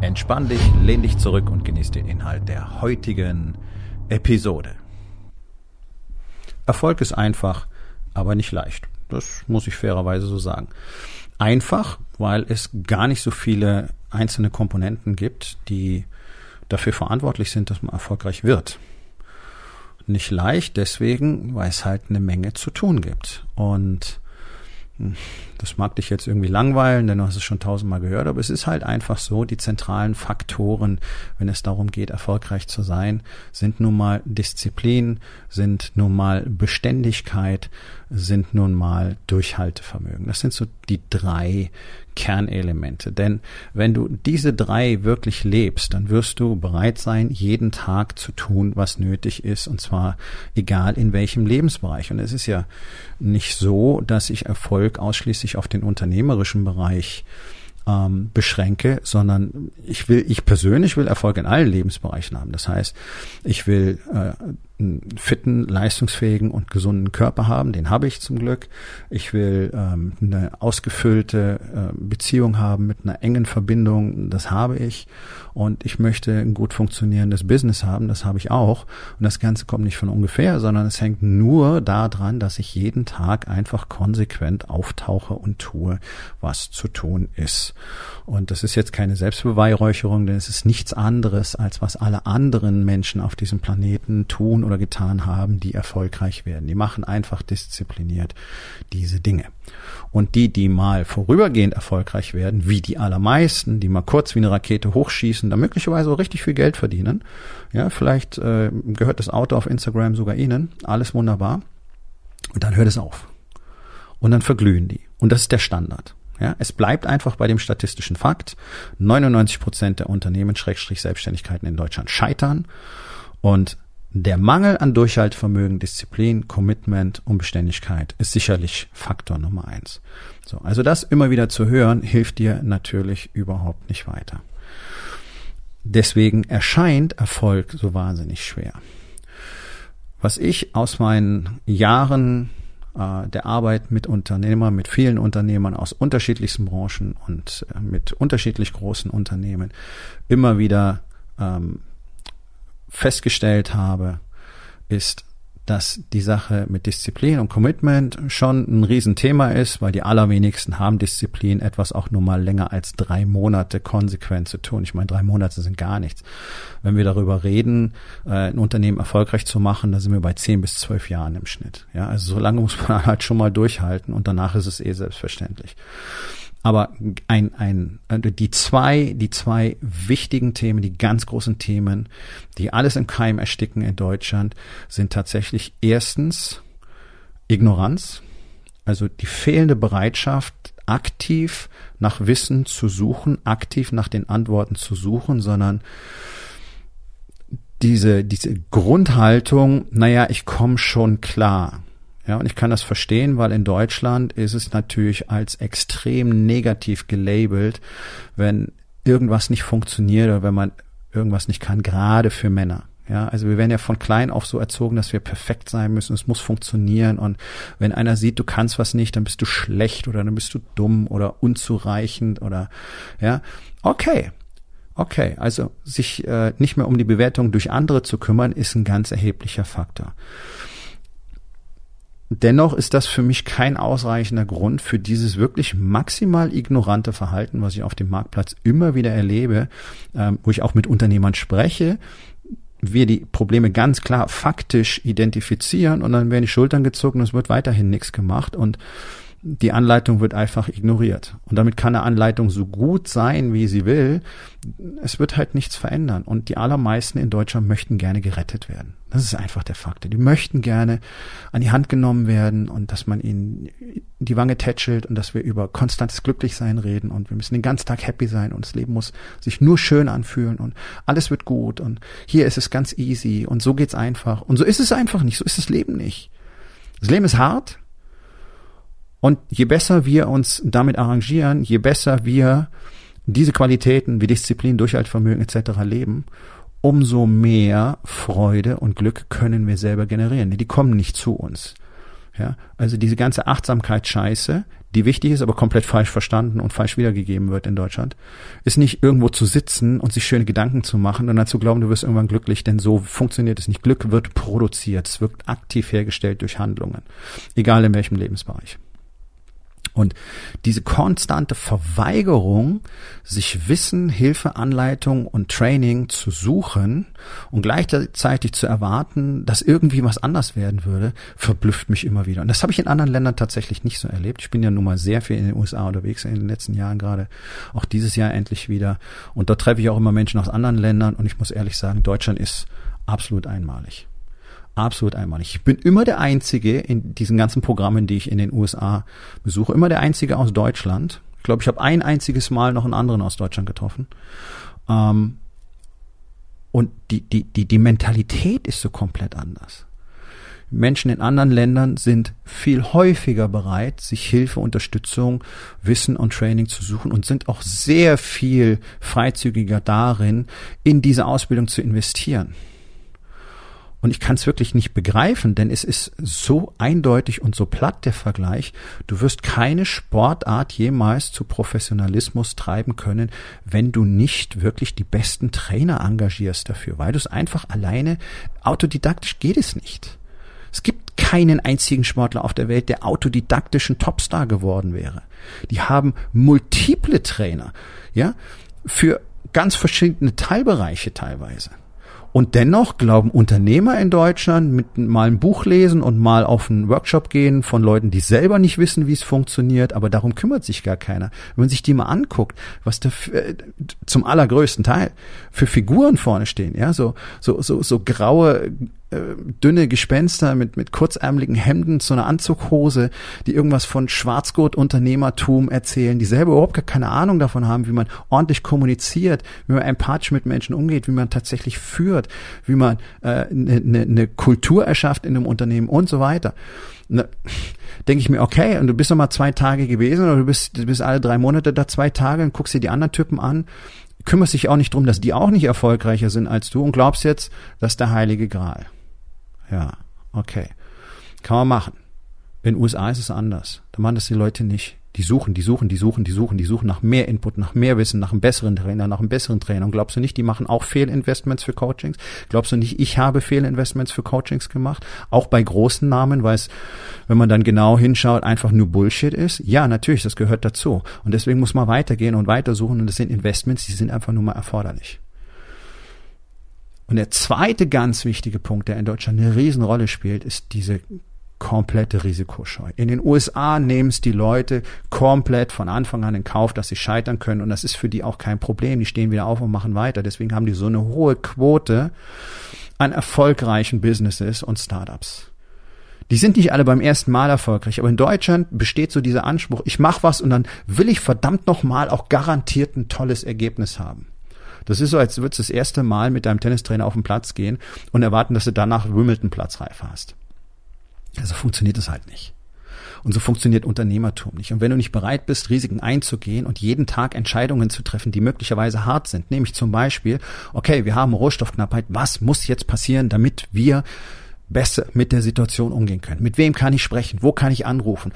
Entspann dich, lehn dich zurück und genieß den Inhalt der heutigen Episode. Erfolg ist einfach, aber nicht leicht. Das muss ich fairerweise so sagen. Einfach, weil es gar nicht so viele einzelne Komponenten gibt, die dafür verantwortlich sind, dass man erfolgreich wird. Nicht leicht deswegen, weil es halt eine Menge zu tun gibt. Und das mag dich jetzt irgendwie langweilen, denn du hast es schon tausendmal gehört, aber es ist halt einfach so, die zentralen Faktoren, wenn es darum geht, erfolgreich zu sein, sind nun mal Disziplin, sind nun mal Beständigkeit, sind nun mal Durchhaltevermögen. Das sind so die drei Kernelemente. Denn wenn du diese drei wirklich lebst, dann wirst du bereit sein, jeden Tag zu tun, was nötig ist, und zwar egal in welchem Lebensbereich. Und es ist ja nicht so, dass ich Erfolg ausschließlich auf den unternehmerischen Bereich ähm, beschränke, sondern ich will, ich persönlich will Erfolg in allen Lebensbereichen haben. Das heißt, ich will äh, einen fitten, leistungsfähigen und gesunden Körper haben. Den habe ich zum Glück. Ich will ähm, eine ausgefüllte äh, Beziehung haben mit einer engen Verbindung. Das habe ich. Und ich möchte ein gut funktionierendes Business haben. Das habe ich auch. Und das Ganze kommt nicht von ungefähr, sondern es hängt nur daran, dass ich jeden Tag einfach konsequent auftauche und tue, was zu tun ist. Und das ist jetzt keine Selbstbeweihräucherung, denn es ist nichts anderes, als was alle anderen Menschen auf diesem Planeten tun oder getan haben, die erfolgreich werden. Die machen einfach diszipliniert diese Dinge. Und die, die mal vorübergehend erfolgreich werden, wie die allermeisten, die mal kurz wie eine Rakete hochschießen, da möglicherweise auch richtig viel Geld verdienen. Ja, vielleicht äh, gehört das Auto auf Instagram sogar ihnen. Alles wunderbar. Und dann hört es auf. Und dann verglühen die. Und das ist der Standard. Ja, es bleibt einfach bei dem statistischen Fakt. 99 Prozent der Unternehmen, Schrägstrich Selbstständigkeiten in Deutschland scheitern. Und der Mangel an Durchhaltevermögen, Disziplin, Commitment und Beständigkeit ist sicherlich Faktor Nummer eins. So, also das immer wieder zu hören, hilft dir natürlich überhaupt nicht weiter. Deswegen erscheint Erfolg so wahnsinnig schwer. Was ich aus meinen Jahren äh, der Arbeit mit Unternehmern, mit vielen Unternehmern aus unterschiedlichsten Branchen und äh, mit unterschiedlich großen Unternehmen immer wieder ähm, festgestellt habe, ist, dass die Sache mit Disziplin und Commitment schon ein Riesenthema ist, weil die allerwenigsten haben Disziplin, etwas auch nur mal länger als drei Monate konsequent zu tun. Ich meine, drei Monate sind gar nichts. Wenn wir darüber reden, äh, ein Unternehmen erfolgreich zu machen, da sind wir bei zehn bis zwölf Jahren im Schnitt. Ja, also so lange muss man halt schon mal durchhalten und danach ist es eh selbstverständlich. Aber ein, ein, die zwei, die zwei wichtigen Themen, die ganz großen Themen, die alles im Keim ersticken in Deutschland, sind tatsächlich erstens Ignoranz, also die fehlende Bereitschaft, aktiv nach Wissen zu suchen, aktiv nach den Antworten zu suchen, sondern diese, diese Grundhaltung, naja, ich komme schon klar. Ja, und ich kann das verstehen, weil in Deutschland ist es natürlich als extrem negativ gelabelt, wenn irgendwas nicht funktioniert oder wenn man irgendwas nicht kann, gerade für Männer. Ja, also wir werden ja von klein auf so erzogen, dass wir perfekt sein müssen. Es muss funktionieren. Und wenn einer sieht, du kannst was nicht, dann bist du schlecht oder dann bist du dumm oder unzureichend oder ja. Okay. Okay. Also sich äh, nicht mehr um die Bewertung durch andere zu kümmern, ist ein ganz erheblicher Faktor. Dennoch ist das für mich kein ausreichender Grund für dieses wirklich maximal ignorante Verhalten, was ich auf dem Marktplatz immer wieder erlebe, ähm, wo ich auch mit Unternehmern spreche, wir die Probleme ganz klar faktisch identifizieren und dann werden die Schultern gezogen und es wird weiterhin nichts gemacht. Und die Anleitung wird einfach ignoriert. Und damit kann eine Anleitung so gut sein, wie sie will. Es wird halt nichts verändern. Und die allermeisten in Deutschland möchten gerne gerettet werden. Das ist einfach der Fakt. Die möchten gerne an die Hand genommen werden und dass man ihnen die Wange tätschelt und dass wir über konstantes Glücklichsein reden und wir müssen den ganzen Tag happy sein und das Leben muss sich nur schön anfühlen und alles wird gut und hier ist es ganz easy und so geht's einfach. Und so ist es einfach nicht. So ist das Leben nicht. Das Leben ist hart, und je besser wir uns damit arrangieren, je besser wir diese Qualitäten wie Disziplin, Durchhaltvermögen etc. leben, umso mehr Freude und Glück können wir selber generieren. Die kommen nicht zu uns. Ja, also diese ganze Achtsamkeit-Scheiße, die wichtig ist, aber komplett falsch verstanden und falsch wiedergegeben wird in Deutschland, ist nicht irgendwo zu sitzen und sich schöne Gedanken zu machen und dann zu glauben, du wirst irgendwann glücklich, denn so funktioniert es nicht. Glück wird produziert, es wird aktiv hergestellt durch Handlungen, egal in welchem Lebensbereich. Und diese konstante Verweigerung, sich Wissen, Hilfe, Anleitung und Training zu suchen und gleichzeitig zu erwarten, dass irgendwie was anders werden würde, verblüfft mich immer wieder. Und das habe ich in anderen Ländern tatsächlich nicht so erlebt. Ich bin ja nun mal sehr viel in den USA unterwegs in den letzten Jahren gerade, auch dieses Jahr endlich wieder. Und dort treffe ich auch immer Menschen aus anderen Ländern. Und ich muss ehrlich sagen, Deutschland ist absolut einmalig absolut einmalig. Ich bin immer der Einzige in diesen ganzen Programmen, die ich in den USA besuche, immer der Einzige aus Deutschland. Ich glaube, ich habe ein einziges Mal noch einen anderen aus Deutschland getroffen. Ähm, und die, die, die, die Mentalität ist so komplett anders. Menschen in anderen Ländern sind viel häufiger bereit, sich Hilfe, Unterstützung, Wissen und Training zu suchen und sind auch sehr viel freizügiger darin, in diese Ausbildung zu investieren. Und ich kann es wirklich nicht begreifen, denn es ist so eindeutig und so platt der Vergleich. Du wirst keine Sportart jemals zu Professionalismus treiben können, wenn du nicht wirklich die besten Trainer engagierst dafür, weil du es einfach alleine autodidaktisch geht es nicht. Es gibt keinen einzigen Sportler auf der Welt, der autodidaktischen Topstar geworden wäre. Die haben multiple Trainer, ja, für ganz verschiedene Teilbereiche teilweise. Und dennoch glauben Unternehmer in Deutschland mit mal ein Buch lesen und mal auf einen Workshop gehen von Leuten, die selber nicht wissen, wie es funktioniert, aber darum kümmert sich gar keiner. Wenn man sich die mal anguckt, was da für, äh, zum allergrößten Teil für Figuren vorne stehen, ja, so so so so graue dünne Gespenster mit, mit kurzärmeligen Hemden zu einer Anzughose, die irgendwas von Schwarzgurt-Unternehmertum erzählen, die selber überhaupt gar keine Ahnung davon haben, wie man ordentlich kommuniziert, wie man empathisch mit Menschen umgeht, wie man tatsächlich führt, wie man eine äh, ne, ne, ne Kultur erschafft in einem Unternehmen und so weiter. Ne, denke ich mir, okay, und du bist noch mal zwei Tage gewesen oder du bist, du bist alle drei Monate da zwei Tage und guckst dir die anderen Typen an kümmerst dich auch nicht drum, dass die auch nicht erfolgreicher sind als du und glaubst jetzt, das ist der heilige Gral. Ja, okay. Kann man machen. In den USA ist es anders. Da machen das die Leute nicht. Die suchen, die suchen, die suchen, die suchen, die suchen nach mehr Input, nach mehr Wissen, nach einem besseren Trainer, nach einem besseren Trainer. Und glaubst du nicht, die machen auch Fehlinvestments für Coachings? Glaubst du nicht, ich habe Fehlinvestments für Coachings gemacht? Auch bei großen Namen, weil es, wenn man dann genau hinschaut, einfach nur Bullshit ist? Ja, natürlich, das gehört dazu. Und deswegen muss man weitergehen und weitersuchen. Und das sind Investments, die sind einfach nur mal erforderlich. Und der zweite ganz wichtige Punkt, der in Deutschland eine Riesenrolle spielt, ist diese komplette Risikoscheu. In den USA nehmen es die Leute komplett von Anfang an in Kauf, dass sie scheitern können und das ist für die auch kein Problem. Die stehen wieder auf und machen weiter. Deswegen haben die so eine hohe Quote an erfolgreichen Businesses und Startups. Die sind nicht alle beim ersten Mal erfolgreich, aber in Deutschland besteht so dieser Anspruch, ich mache was und dann will ich verdammt nochmal auch garantiert ein tolles Ergebnis haben. Das ist so, als würdest du das erste Mal mit deinem Tennistrainer auf den Platz gehen und erwarten, dass du danach Wimbledon Platzreife hast. Also funktioniert das halt nicht. Und so funktioniert Unternehmertum nicht. Und wenn du nicht bereit bist, Risiken einzugehen und jeden Tag Entscheidungen zu treffen, die möglicherweise hart sind, nämlich zum Beispiel, okay, wir haben Rohstoffknappheit, was muss jetzt passieren, damit wir besser mit der Situation umgehen können. Mit wem kann ich sprechen? Wo kann ich anrufen?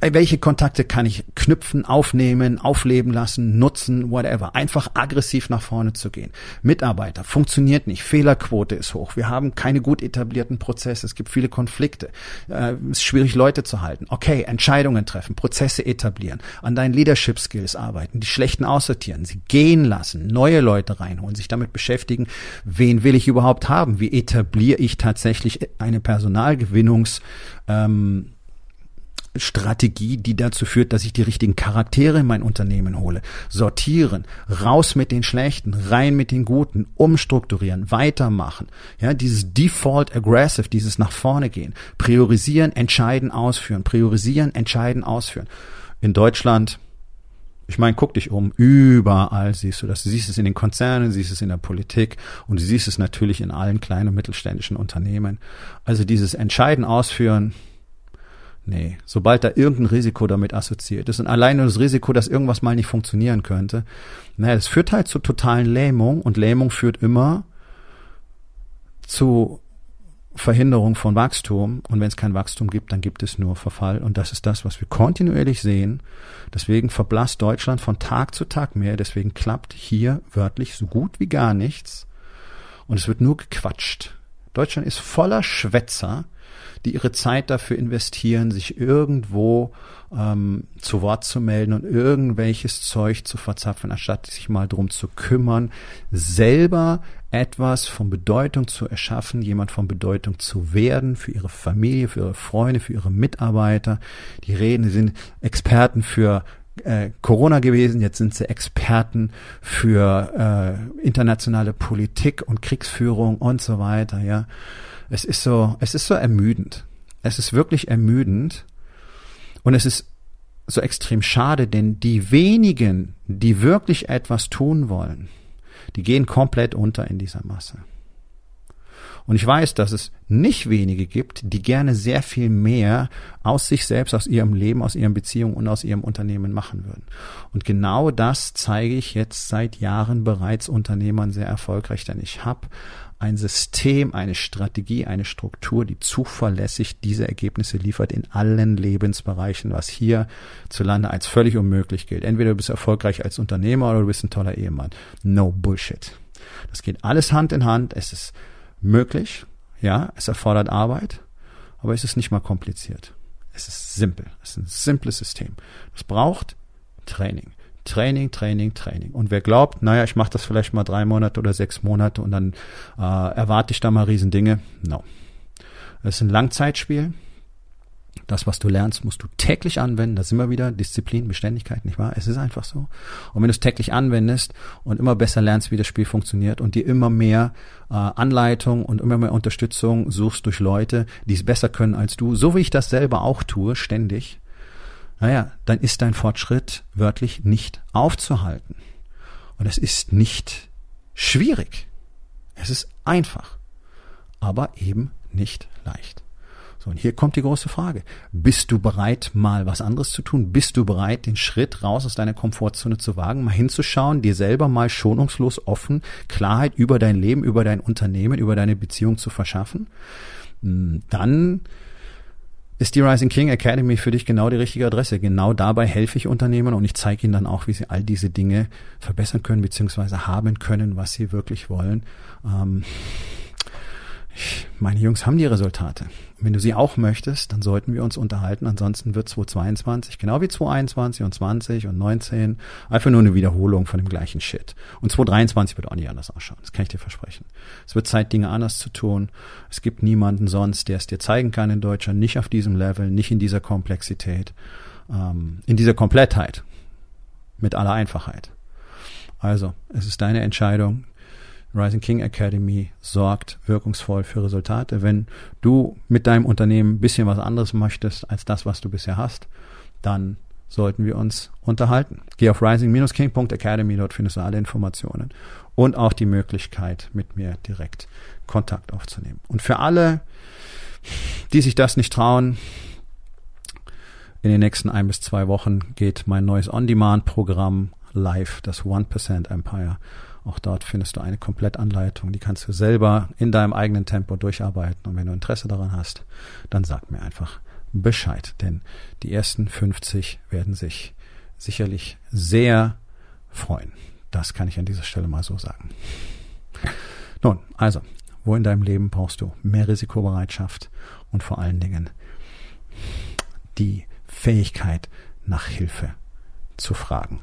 Welche Kontakte kann ich knüpfen, aufnehmen, aufleben lassen, nutzen, whatever. Einfach aggressiv nach vorne zu gehen. Mitarbeiter funktioniert nicht. Fehlerquote ist hoch. Wir haben keine gut etablierten Prozesse. Es gibt viele Konflikte. Äh, es ist schwierig, Leute zu halten. Okay, Entscheidungen treffen, Prozesse etablieren, an deinen Leadership Skills arbeiten, die schlechten aussortieren, sie gehen lassen, neue Leute reinholen, sich damit beschäftigen, wen will ich überhaupt haben? Wie etabliere ich tatsächlich eine Personalgewinnungs ähm, Strategie, die dazu führt, dass ich die richtigen Charaktere in mein Unternehmen hole. Sortieren, raus mit den Schlechten, rein mit den Guten, umstrukturieren, weitermachen. Ja, dieses Default Aggressive, dieses nach vorne gehen, priorisieren, entscheiden, ausführen, priorisieren, entscheiden, ausführen. In Deutschland ich meine, guck dich um, überall siehst du das. Du siehst es in den Konzernen, siehst es in der Politik und du siehst es natürlich in allen kleinen und mittelständischen Unternehmen. Also dieses Entscheiden ausführen, nee, sobald da irgendein Risiko damit assoziiert ist und alleine das Risiko, dass irgendwas mal nicht funktionieren könnte, naja, das führt halt zu totalen Lähmung und Lähmung führt immer zu Verhinderung von Wachstum. Und wenn es kein Wachstum gibt, dann gibt es nur Verfall. Und das ist das, was wir kontinuierlich sehen. Deswegen verblasst Deutschland von Tag zu Tag mehr. Deswegen klappt hier wörtlich so gut wie gar nichts. Und es wird nur gequatscht. Deutschland ist voller Schwätzer, die ihre Zeit dafür investieren, sich irgendwo ähm, zu Wort zu melden und irgendwelches Zeug zu verzapfen, anstatt sich mal drum zu kümmern, selber etwas von Bedeutung zu erschaffen, jemand von Bedeutung zu werden für ihre Familie, für ihre Freunde, für ihre Mitarbeiter. Die reden, sind Experten für äh, Corona gewesen, jetzt sind sie Experten für äh, internationale Politik und Kriegsführung und so weiter, ja. Es ist so, es ist so ermüdend. Es ist wirklich ermüdend. Und es ist so extrem schade, denn die wenigen, die wirklich etwas tun wollen, die gehen komplett unter in dieser Masse. Und ich weiß, dass es nicht wenige gibt, die gerne sehr viel mehr aus sich selbst, aus ihrem Leben, aus ihren Beziehungen und aus ihrem Unternehmen machen würden. Und genau das zeige ich jetzt seit Jahren bereits Unternehmern sehr erfolgreich, denn ich habe ein System, eine Strategie, eine Struktur, die zuverlässig diese Ergebnisse liefert in allen Lebensbereichen, was hier zu Lande als völlig unmöglich gilt. Entweder du bist erfolgreich als Unternehmer oder du bist ein toller Ehemann. No Bullshit. Das geht alles Hand in Hand. Es ist möglich. Ja, es erfordert Arbeit, aber es ist nicht mal kompliziert. Es ist simpel. Es ist ein simples System. Es braucht Training. Training, Training, Training. Und wer glaubt, naja, ich mache das vielleicht mal drei Monate oder sechs Monate und dann äh, erwarte ich da mal Riesendinge, no. Es ist ein Langzeitspiel. Das, was du lernst, musst du täglich anwenden. Da sind wir wieder Disziplin, Beständigkeit, nicht wahr? Es ist einfach so. Und wenn du es täglich anwendest und immer besser lernst, wie das Spiel funktioniert und dir immer mehr äh, Anleitung und immer mehr Unterstützung suchst durch Leute, die es besser können als du, so wie ich das selber auch tue, ständig, naja, dann ist dein Fortschritt wörtlich nicht aufzuhalten. Und es ist nicht schwierig. Es ist einfach, aber eben nicht leicht. So, und hier kommt die große Frage. Bist du bereit, mal was anderes zu tun? Bist du bereit, den Schritt raus aus deiner Komfortzone zu wagen, mal hinzuschauen, dir selber mal schonungslos offen Klarheit über dein Leben, über dein Unternehmen, über deine Beziehung zu verschaffen? Hm, dann ist die Rising King Academy für dich genau die richtige Adresse. Genau dabei helfe ich Unternehmern und ich zeige ihnen dann auch, wie sie all diese Dinge verbessern können, beziehungsweise haben können, was sie wirklich wollen. Ähm, meine Jungs haben die Resultate. Wenn du sie auch möchtest, dann sollten wir uns unterhalten. Ansonsten wird 2022, genau wie 2021 und 20 und 19, einfach nur eine Wiederholung von dem gleichen Shit. Und 2023 wird auch nicht anders ausschauen. Das kann ich dir versprechen. Es wird Zeit, Dinge anders zu tun. Es gibt niemanden sonst, der es dir zeigen kann in Deutschland. Nicht auf diesem Level, nicht in dieser Komplexität, ähm, in dieser Komplettheit. Mit aller Einfachheit. Also, es ist deine Entscheidung. Rising King Academy sorgt wirkungsvoll für Resultate. Wenn du mit deinem Unternehmen ein bisschen was anderes möchtest als das, was du bisher hast, dann sollten wir uns unterhalten. Geh auf rising-king.academy, dort findest du alle Informationen und auch die Möglichkeit, mit mir direkt Kontakt aufzunehmen. Und für alle, die sich das nicht trauen, in den nächsten ein bis zwei Wochen geht mein neues On-Demand-Programm live, das 1% Empire. Auch dort findest du eine Komplettanleitung, die kannst du selber in deinem eigenen Tempo durcharbeiten. Und wenn du Interesse daran hast, dann sag mir einfach Bescheid. Denn die ersten 50 werden sich sicherlich sehr freuen. Das kann ich an dieser Stelle mal so sagen. Nun, also, wo in deinem Leben brauchst du mehr Risikobereitschaft und vor allen Dingen die Fähigkeit nach Hilfe zu fragen.